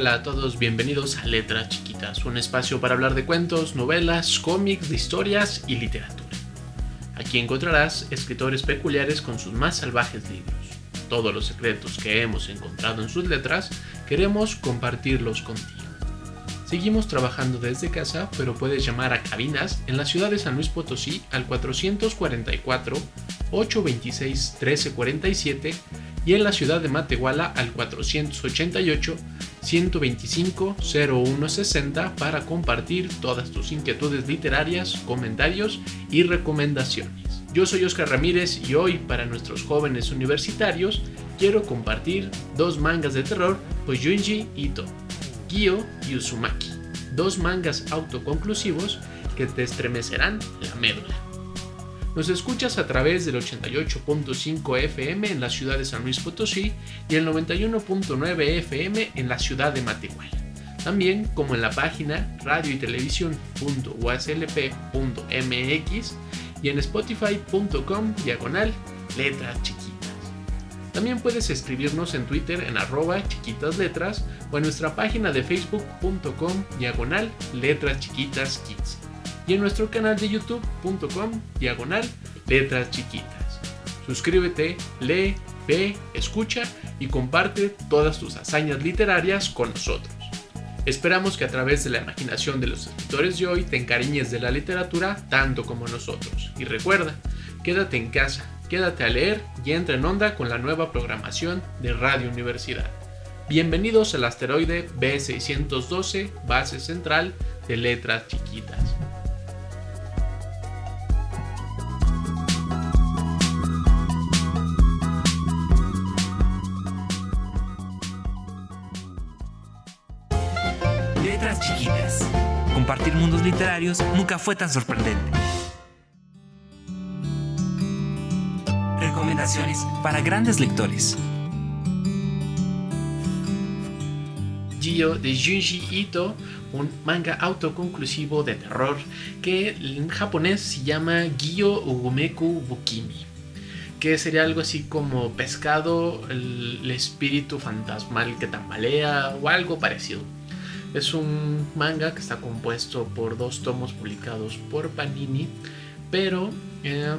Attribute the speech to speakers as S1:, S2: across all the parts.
S1: Hola a todos, bienvenidos a Letras Chiquitas, un espacio para hablar de cuentos, novelas, cómics, de historias y literatura. Aquí encontrarás escritores peculiares con sus más salvajes libros. Todos los secretos que hemos encontrado en sus letras queremos compartirlos contigo. Seguimos trabajando desde casa, pero puedes llamar a cabinas en la ciudad de San Luis Potosí al 444 826 1347 y en la ciudad de Matehuala al 488 125 0160 para compartir todas tus inquietudes literarias, comentarios y recomendaciones. Yo soy Oscar Ramírez y hoy para nuestros jóvenes universitarios quiero compartir dos mangas de terror por Junji Ito, Gyo y Uzumaki, dos mangas autoconclusivos que te estremecerán la médula. Nos escuchas a través del 88.5 FM en la ciudad de San Luis Potosí y el 91.9 FM en la ciudad de Matehuala. También como en la página radio y televisión.uslp.mx y en spotify.com diagonal letras chiquitas. También puedes escribirnos en Twitter en arroba chiquitas letras o en nuestra página de facebook.com diagonal letras chiquitas kids y en nuestro canal de youtube.com diagonal letras chiquitas. Suscríbete, lee, ve, escucha y comparte todas tus hazañas literarias con nosotros. Esperamos que a través de la imaginación de los escritores de hoy te encariñes de la literatura tanto como nosotros. Y recuerda, quédate en casa, quédate a leer y entra en onda con la nueva programación de Radio Universidad. Bienvenidos al asteroide B612, base central de letras chiquitas.
S2: Literarios nunca fue tan sorprendente. Recomendaciones para grandes lectores.
S1: Gyo de Junji Ito, un manga autoconclusivo de terror que en japonés se llama Gyo Ugumeku Bukimi, que sería algo así como pescado, el, el espíritu fantasmal que tambalea o algo parecido. Es un manga que está compuesto por dos tomos publicados por Panini, pero eh,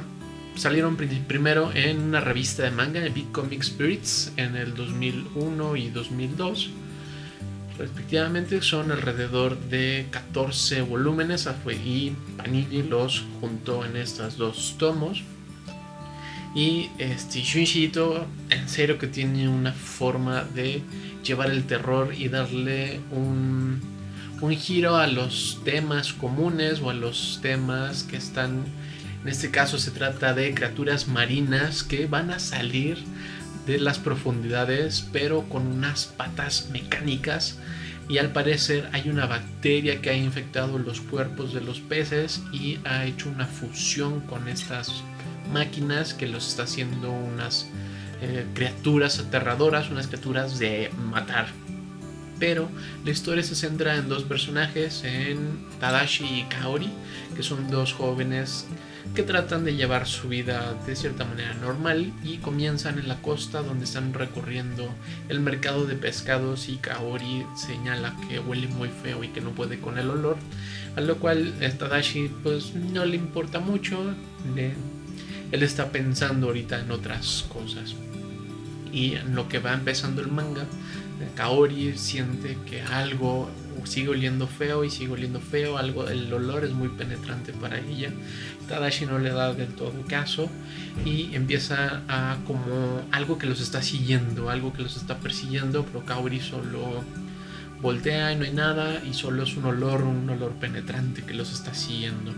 S1: salieron pri- primero en una revista de manga, en Big Comic Spirits, en el 2001 y 2002. Respectivamente son alrededor de 14 volúmenes y Panini los juntó en estos dos tomos. Y este Shunichi Ito, en serio que tiene una forma de llevar el terror y darle un, un giro a los temas comunes o a los temas que están, en este caso se trata de criaturas marinas que van a salir de las profundidades pero con unas patas mecánicas. Y al parecer hay una bacteria que ha infectado los cuerpos de los peces y ha hecho una fusión con estas máquinas que los está haciendo unas eh, criaturas aterradoras, unas criaturas de matar. Pero la historia se centra en dos personajes, en Tadashi y Kaori, que son dos jóvenes que tratan de llevar su vida de cierta manera normal y comienzan en la costa donde están recorriendo el mercado de pescados y Kaori señala que huele muy feo y que no puede con el olor, a lo cual eh, Tadashi pues no le importa mucho, él está pensando ahorita en otras cosas. Y en lo que va empezando el manga, eh, Kaori siente que algo sigue oliendo feo y sigue oliendo feo, algo, el olor es muy penetrante para ella. Tadashi no le da del todo caso y empieza a como algo que los está siguiendo, algo que los está persiguiendo, pero Kaori solo voltea y no hay nada y solo es un olor, un olor penetrante que los está siguiendo.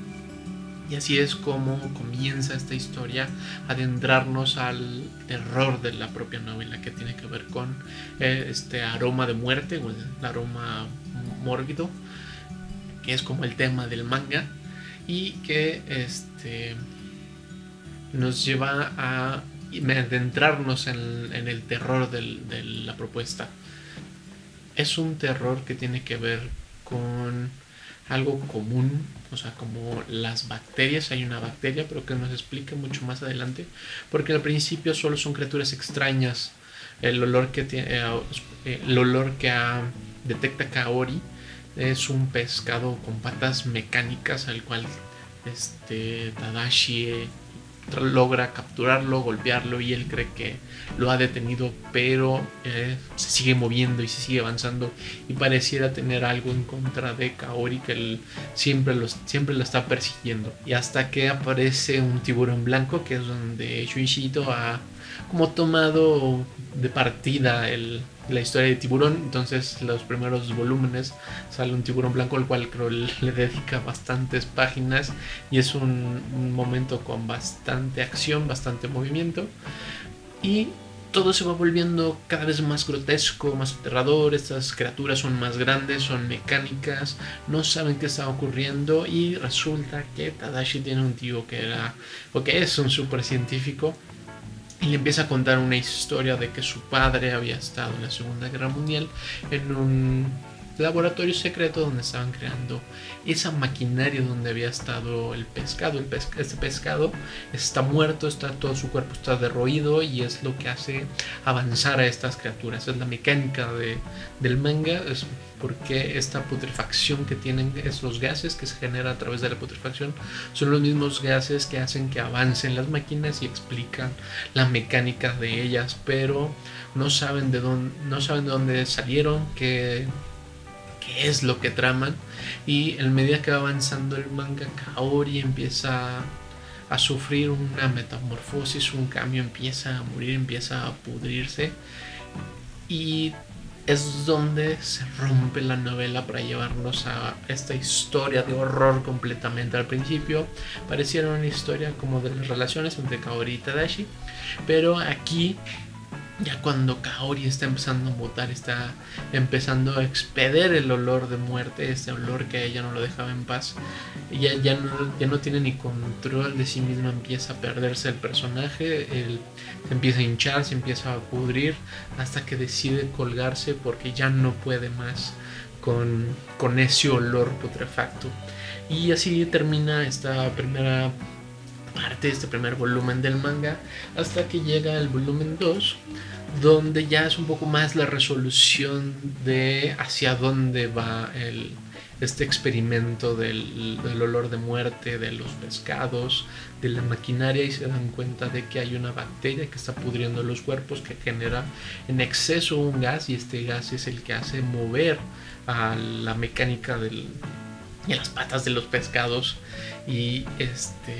S1: Y así es como comienza esta historia, adentrarnos al terror de la propia novela que tiene que ver con eh, este aroma de muerte o el aroma mórbido, que es como el tema del manga y que este nos lleva a adentrarnos en, el terror de la propuesta. Es un terror que tiene que ver con algo común, o sea, como las bacterias, hay una bacteria, pero que nos explique mucho más adelante, porque al principio solo son criaturas extrañas. El olor que tiene, eh, el olor que detecta Kaori es un pescado con patas mecánicas al cual este Tadashi logra capturarlo, golpearlo y él cree que lo ha detenido, pero eh, se sigue moviendo y se sigue avanzando y pareciera tener algo en contra de Kaori que él siempre, los, siempre lo está persiguiendo. Y hasta que aparece un tiburón blanco, que es donde Shuichito ha como tomado de partida el, la historia de tiburón. Entonces, los primeros volúmenes sale un tiburón blanco, al cual creo le dedica bastantes páginas y es un, momento con bastante acción, bastante movimiento. Y todo se va volviendo cada vez más grotesco, más aterrador. Estas criaturas son más grandes, son mecánicas, no saben qué está ocurriendo. Y resulta que Tadashi tiene un tío que era, o que es un super científico y le empieza a contar una historia de que su padre había estado en la Segunda Guerra Mundial en un laboratorio secreto donde estaban creando esa maquinaria donde había estado el pescado. El este pescado está muerto, está todo su cuerpo está derroído y es lo que hace avanzar a estas criaturas. Es la mecánica de, del manga, es porque esta putrefacción que tienen esos gases que se genera a través de la putrefacción son los mismos gases que hacen que avancen las máquinas y explican la mecánica de ellas, pero no saben de dónde, no saben de dónde salieron, que qué es lo que traman. Y en medida que va avanzando el manga, Kaori empieza a sufrir una metamorfosis, un cambio, empieza a morir, empieza a pudrirse. Y es donde se rompe la novela para llevarnos a esta historia de horror completamente. Al principio pareciera una historia como de las relaciones entre Kaori y Tadashi, pero aquí ya cuando Kaori está empezando a mutar, está empezando a expeder el olor de muerte, este olor que ella no lo dejaba en paz, ya, ya, no, ya no tiene ni control de sí misma, empieza a perderse el personaje, se empieza a hinchar, se empieza a pudrir, hasta que decide colgarse porque ya no puede más con, con ese olor putrefacto. Y así termina esta primera parte, este primer volumen del manga, hasta que llega el volumen 2 donde ya es un poco más la resolución de hacia dónde va este experimento del, olor de muerte de los pescados, de la maquinaria y se dan cuenta de que hay una bacteria que está pudriendo los cuerpos que genera en exceso un gas y este gas es el que hace mover a la mecánica del, y las patas de los pescados. Y este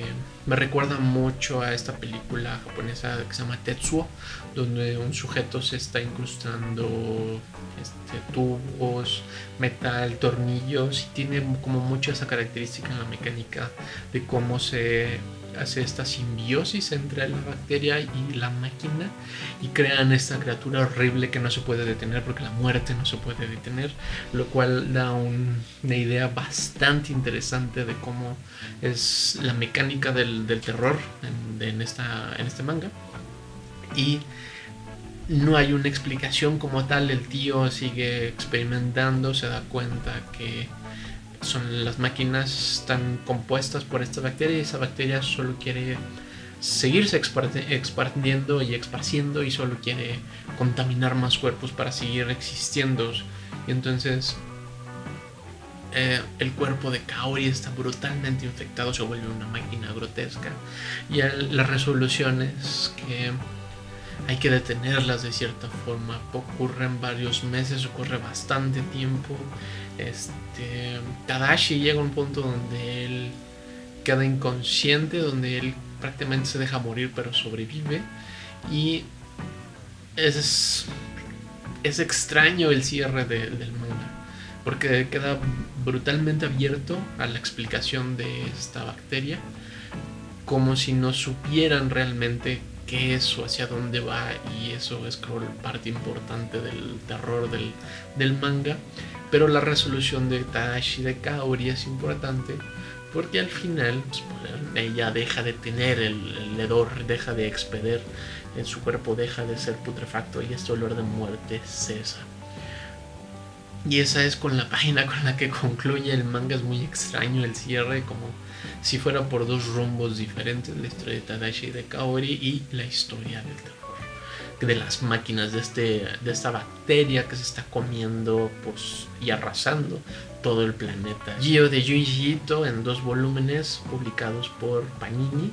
S1: me recuerda mucho a esta película japonesa que se llama Tetsuo donde un sujeto se está incrustando este, tubos, metal, tornillos y tiene como mucho esa característica en la mecánica de cómo se hace esta simbiosis entre la bacteria y la máquina y crean esta criatura horrible que no se puede detener porque la muerte no se puede detener, lo cual da una idea bastante interesante de cómo es la mecánica del, terror en, esta, en este manga. Y no hay una explicación como tal, el tío sigue experimentando, se da cuenta que son las máquinas están compuestas por esta bacteria y esa bacteria solo quiere seguirse expandiendo y esparciendo y solo quiere contaminar más cuerpos para seguir existiendo. Y entonces eh, el cuerpo de Kaori está brutalmente infectado, se vuelve una máquina grotesca. Y las resoluciones que hay que detenerlas de cierta forma. Ocurren varios meses, ocurre bastante tiempo. Este, Tadashi llega a un punto donde él queda inconsciente, donde él prácticamente se deja morir pero sobrevive. Y es, es extraño el cierre del manga, porque queda brutalmente abierto a la explicación de esta bacteria como si no supieran realmente qué es o hacia dónde va y eso es creo parte importante del terror del, manga pero la resolución de Tadashi de Kaori es importante porque al final pues, ella deja de tener el, el hedor, deja de expeder, en su cuerpo deja de ser putrefacto y este olor de muerte cesa. Y esa es con la página con la que concluye el manga, es muy extraño el cierre, como si fuera por dos rumbos diferentes, la historia de Tadashi y de Kaori y la historia del terror de las máquinas de, este, de esta bacteria que se está comiendo pues, y arrasando todo el planeta. Gio de Junji Ito en dos volúmenes publicados por Panini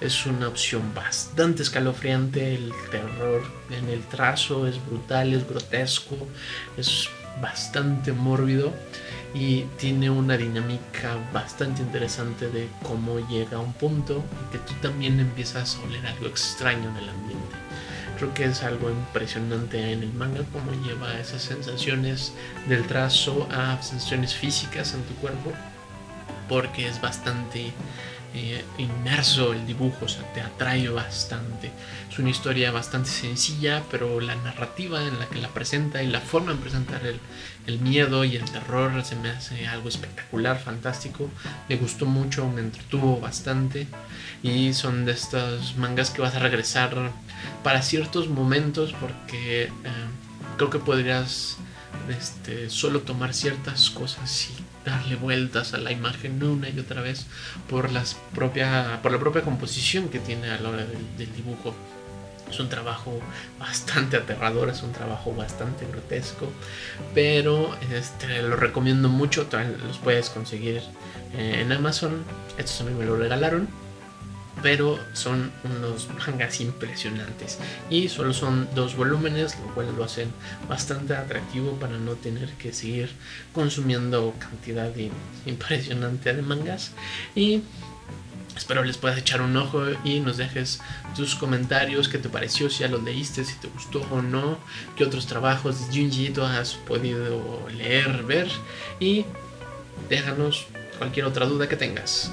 S1: es una opción bastante escalofriante. El terror en el trazo es brutal, es grotesco, es bastante mórbido y tiene una dinámica bastante interesante de cómo llega a un punto en que tú también empiezas a oler algo extraño en el ambiente. Creo que es algo impresionante en el manga cómo lleva esas sensaciones del trazo a sensaciones físicas en tu cuerpo porque es bastante eh, inmerso el dibujo, o sea, te atrae bastante. Es una historia bastante sencilla, pero la narrativa en la que la presenta y la forma de presentar el, el miedo y el terror se me hace algo espectacular, fantástico. Me gustó mucho, me entretuvo bastante. Y son de estos mangas que vas a regresar para ciertos momentos porque eh, creo que podrías este, solo tomar ciertas cosas y darle vueltas a la imagen una y otra vez por, las propia, por la propia composición que tiene a la hora del, dibujo. Es un trabajo bastante aterrador, es un trabajo bastante grotesco, pero este, lo recomiendo mucho. Los puedes conseguir eh, en Amazon. Estos a mí me lo regalaron pero son unos mangas impresionantes. Y solo son dos volúmenes lo cual lo hacen bastante atractivo para no tener que seguir consumiendo cantidad impresionante de mangas. Y Espero les puedas echar un ojo y nos dejes tus comentarios, qué te pareció, si ya los leíste, si te gustó o no, qué otros trabajos de Junji has podido leer, ver. Y déjanos cualquier otra duda que tengas.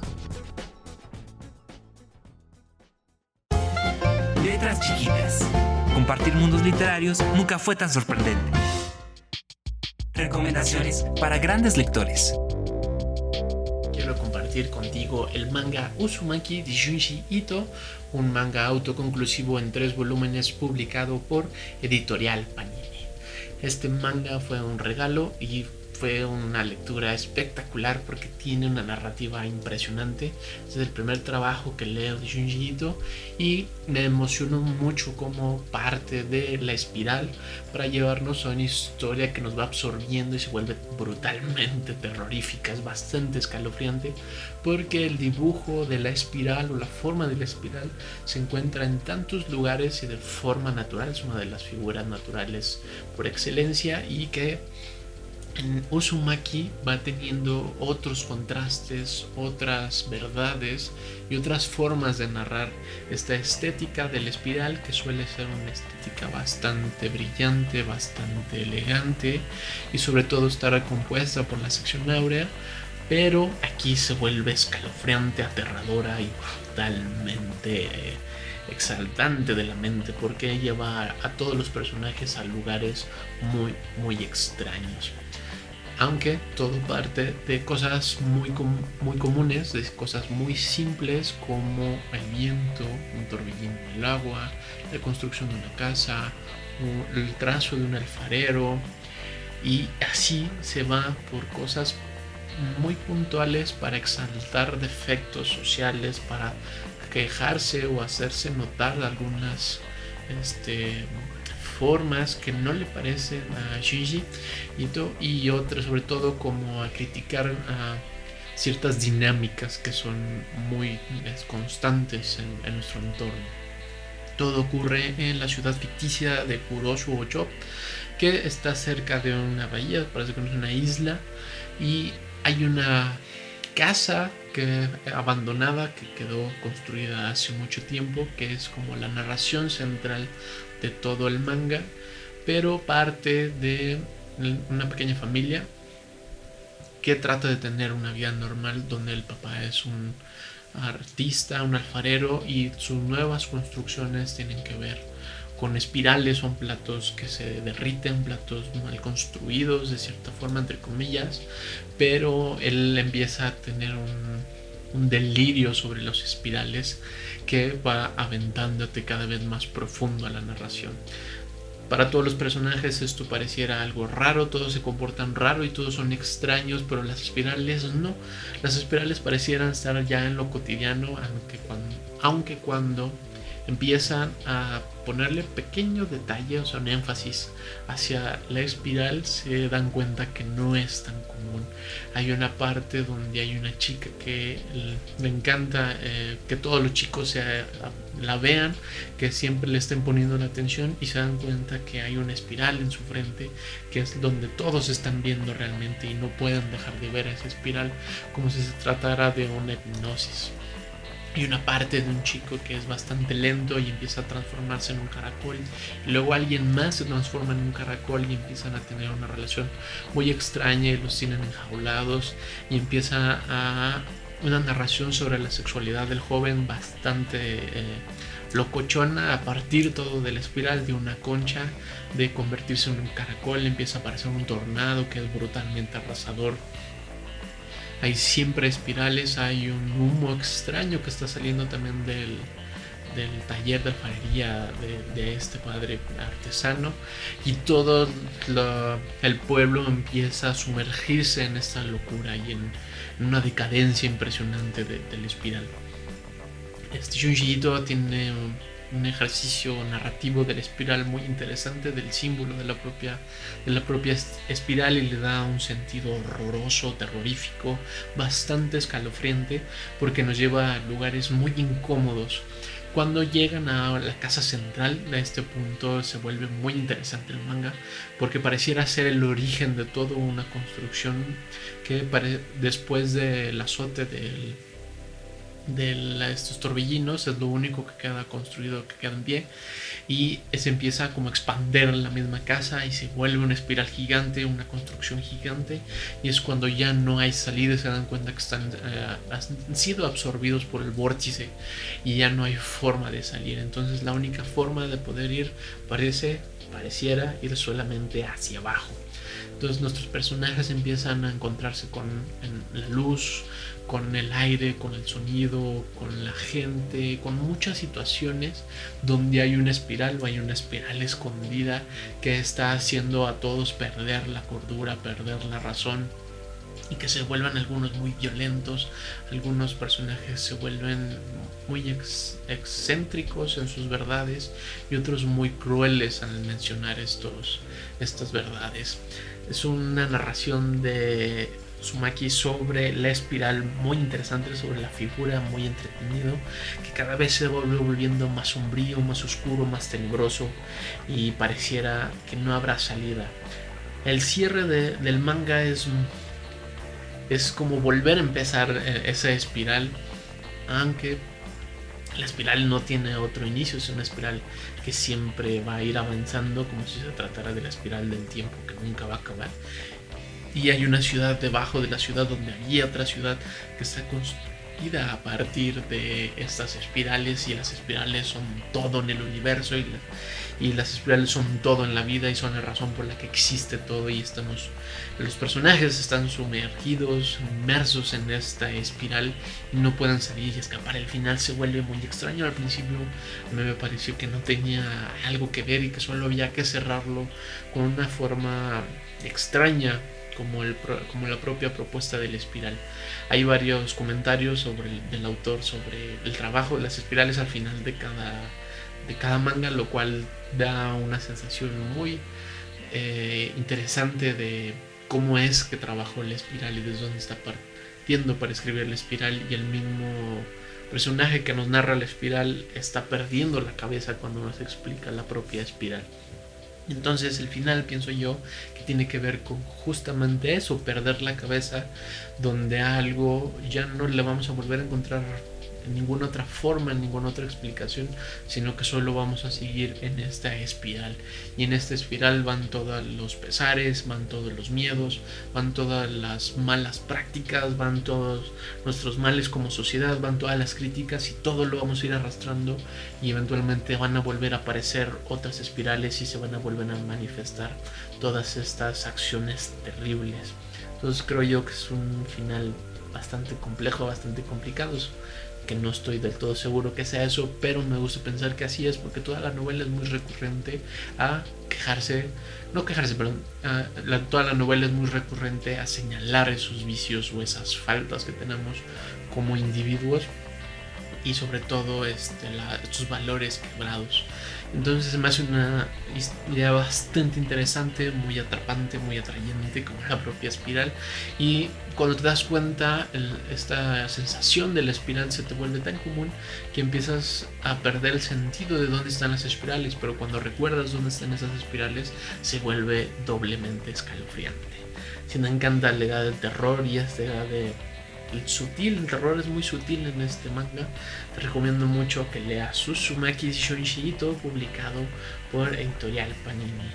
S2: Chiquitas. Compartir mundos literarios nunca fue tan sorprendente. Recomendaciones para grandes lectores.
S1: Quiero compartir contigo el manga Uzumaki de Junji Ito, un manga autoconclusivo en tres volúmenes publicado por Editorial Panini. Este manga fue un regalo y fue una lectura espectacular porque tiene una narrativa impresionante. es el primer trabajo que leo de Junji Ito y me emocionó mucho como parte de la espiral para llevarnos a una historia que nos va absorbiendo y se vuelve brutalmente terrorífica. Es bastante escalofriante porque el dibujo de la espiral o la forma de la espiral se encuentra en tantos lugares y de forma natural. Es una de las figuras naturales por excelencia y que Uzumaki va teniendo otros contrastes, otras verdades y otras formas de narrar esta estética del espiral que suele ser una estética bastante brillante, bastante elegante y sobre todo estar compuesta por la sección áurea, pero aquí se vuelve escalofriante, aterradora y totalmente exaltante de la mente porque lleva a todos los personajes a lugares muy muy extraños. Aunque todo parte de cosas muy, muy comunes, de cosas muy simples como el viento, un torbellino en el agua, la construcción de una casa, el trazo de un alfarero, y así se va por cosas muy puntuales para exaltar defectos sociales, para quejarse o hacerse notar algunas este, formas que no le parecen a Shinji y, y otras sobre todo como a criticar a ciertas dinámicas que son muy constantes en, nuestro entorno. Todo ocurre en la ciudad ficticia de Kuroshu Ocho, que está cerca de una bahía, parece que es una isla, y hay una casa que abandonada que quedó construida hace mucho tiempo, que es como la narración central de todo el manga, pero parte de una pequeña familia que trata de tener una vida normal donde el papá es un artista, un alfarero y sus nuevas construcciones tienen que ver con espirales, son platos que se derriten, platos mal construidos de cierta forma, entre comillas, pero él empieza a tener un, delirio sobre los espirales que va aventándote cada vez más profundo a la narración. Para todos los personajes esto pareciera algo raro, todos se comportan raro y todos son extraños, pero las espirales no. Las espirales parecieran estar ya en lo cotidiano, aunque cuando, aunque cuando empiezan a ponerle pequeños detalles, o sea, un énfasis hacia la espiral, se dan cuenta que no es tan común. Hay una parte donde hay una chica que le encanta eh, que todos los chicos se, la vean, que siempre le estén poniendo la atención y se dan cuenta que hay una espiral en su frente, que es donde todos están viendo realmente y no pueden dejar de ver esa espiral como si se tratara de una hipnosis y una parte de un chico que es bastante lento y empieza a transformarse en un caracol. Luego alguien más se transforma en un caracol y empiezan a tener una relación muy extraña y los tienen enjaulados y empieza a una narración sobre la sexualidad del joven bastante eh, locochona a partir todo de la espiral de una concha de convertirse en un caracol empieza a aparecer un tornado que es brutalmente arrasador hay siempre espirales, hay un humo extraño que está saliendo también del, taller de alfarería de, este padre artesano y todo el pueblo empieza a sumergirse en esta locura y en, una decadencia impresionante del espiral. Este Junji tiene un ejercicio narrativo de la espiral muy interesante del símbolo de la propia de la propia espiral y le da un sentido horroroso, terrorífico, bastante escalofriante porque nos lleva a lugares muy incómodos. Cuando llegan a la casa central, a este punto se vuelve muy interesante el manga porque pareciera ser el origen de toda una construcción que después del azote del de estos torbellinos es lo único que queda construido, que queda en pie y se empieza como a expander la misma casa y se vuelve una espiral gigante, una construcción gigante y es cuando ya no hay salida, se dan cuenta que están eh, han sido absorbidos por el vórtice y ya no hay forma de salir, entonces la única forma de poder ir parece pareciera ir solamente hacia abajo. Entonces nuestros personajes empiezan a encontrarse con la luz, con el aire, con el sonido, con la gente, con muchas situaciones donde hay una espiral o hay una espiral escondida que está haciendo a todos perder la cordura, perder la razón y que se vuelvan algunos muy violentos, algunos personajes se vuelven muy excéntricos en sus verdades y otros muy crueles al mencionar estos, estas verdades. Es una narración de Sumaki sobre la espiral muy interesante, sobre la figura muy entretenido, que cada vez se vuelve volviendo más sombrío, más oscuro, más tenebroso y pareciera que no habrá salida. El cierre del manga es, es como volver a empezar eh, esa espiral, aunque la espiral no tiene otro inicio, es una espiral que siempre va a ir avanzando como si se tratara de la espiral del tiempo que nunca va a acabar. Y hay una ciudad debajo de la ciudad donde había otra ciudad que está construida a partir de estas espirales y las espirales son todo en el universo y, y las espirales son todo en la vida y son la razón por la que existe todo y estamos los personajes están sumergidos inmersos en esta espiral y no pueden salir y escapar. El final se vuelve muy extraño. Al principio me pareció que no tenía algo que ver y que solo había que cerrarlo con una forma extraña como, el, como la propia propuesta de la espiral. Hay varios comentarios sobre el, del autor sobre el trabajo de las espirales al final de cada, de cada manga, lo cual da una sensación muy eh, interesante de cómo es que trabajó la espiral y desde dónde está partiendo para escribir la espiral y el mismo personaje que nos narra la espiral está perdiendo la cabeza cuando nos explica la propia espiral. Entonces el final pienso yo tiene que ver con justamente eso, perder la cabeza, donde algo ya no le vamos a volver a encontrar en ninguna otra forma, en ninguna otra explicación, sino que solo vamos a seguir en esta espiral. Y en esta espiral van todos los pesares, van todos los miedos, van todas las malas prácticas, van todos nuestros males como sociedad, van todas las críticas y todo lo vamos a ir arrastrando y eventualmente van a volver a aparecer otras espirales y se van a volver a manifestar todas estas acciones terribles. Entonces creo yo que es un final bastante complejo, bastante complicado que no estoy del todo seguro que sea eso, pero me gusta pensar que así es porque toda la novela es muy recurrente a quejarse, no quejarse, perdón, toda la novela es muy recurrente a señalar esos vicios o esas faltas que tenemos como individuos y sobre todo este, estos valores quebrados. Entonces me hace una idea bastante interesante, muy atrapante, muy atrayente, como la propia espiral. Y cuando te das cuenta, esta sensación de la espiral se te vuelve tan común que empiezas a perder el sentido de dónde están las espirales. Pero cuando recuerdas dónde están esas espirales, se vuelve doblemente escalofriante. Si me encanta la edad del terror y esta edad de el sutil, el terror es muy sutil en este manga. Te recomiendo mucho que leas Susumaki Shonshi, todo publicado por Editorial Panini.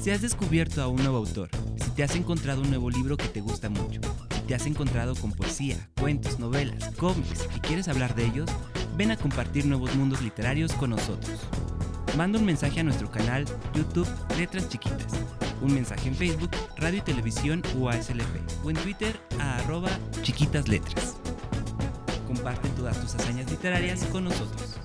S2: Si has descubierto a un nuevo autor, si te has encontrado un nuevo libro que te gusta mucho, si te has encontrado con poesía, cuentos, novelas, cómics y quieres hablar de ellos, ven a compartir nuevos mundos literarios con nosotros manda un mensaje a nuestro canal YouTube Letras Chiquitas, un mensaje en Facebook, Radio y Televisión UASLP o en Twitter a arroba chiquitas letras. Comparte todas tus hazañas literarias con nosotros.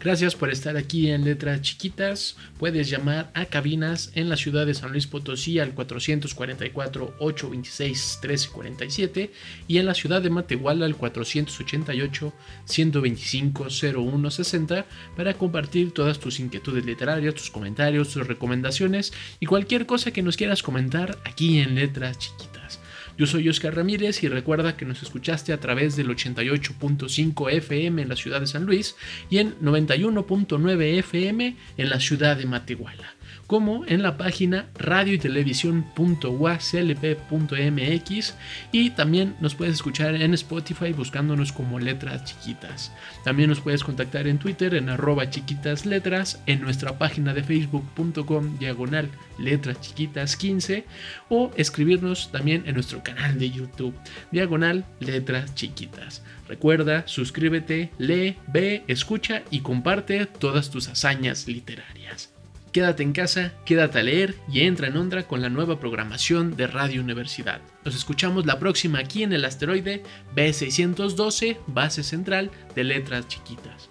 S1: Gracias por estar aquí en Letras Chiquitas. Puedes llamar a cabinas en la ciudad de San Luis Potosí al 444-826-1347 y en la ciudad de Matehuala al 488-125-0160 para compartir todas tus inquietudes literarias, tus comentarios, tus recomendaciones y cualquier cosa que nos quieras comentar aquí en Letras Chiquitas. Yo soy Oscar Ramírez y recuerda que nos escuchaste a través del 88.5 FM en la ciudad de San Luis y en 91.9 FM en la ciudad de Matehuala como en la página radio y y también nos puedes escuchar en Spotify buscándonos como letras chiquitas. También nos puedes contactar en Twitter en arroba chiquitas letras, en nuestra página de facebook.com diagonal letras chiquitas 15 o escribirnos también en nuestro canal de YouTube diagonal letras chiquitas. Recuerda, suscríbete, lee, ve, escucha y comparte todas tus hazañas literarias. Quédate en casa, quédate a leer y entra en onda con la nueva programación de Radio Universidad. Nos escuchamos la próxima aquí en el asteroide B612, base central de
S2: letras chiquitas.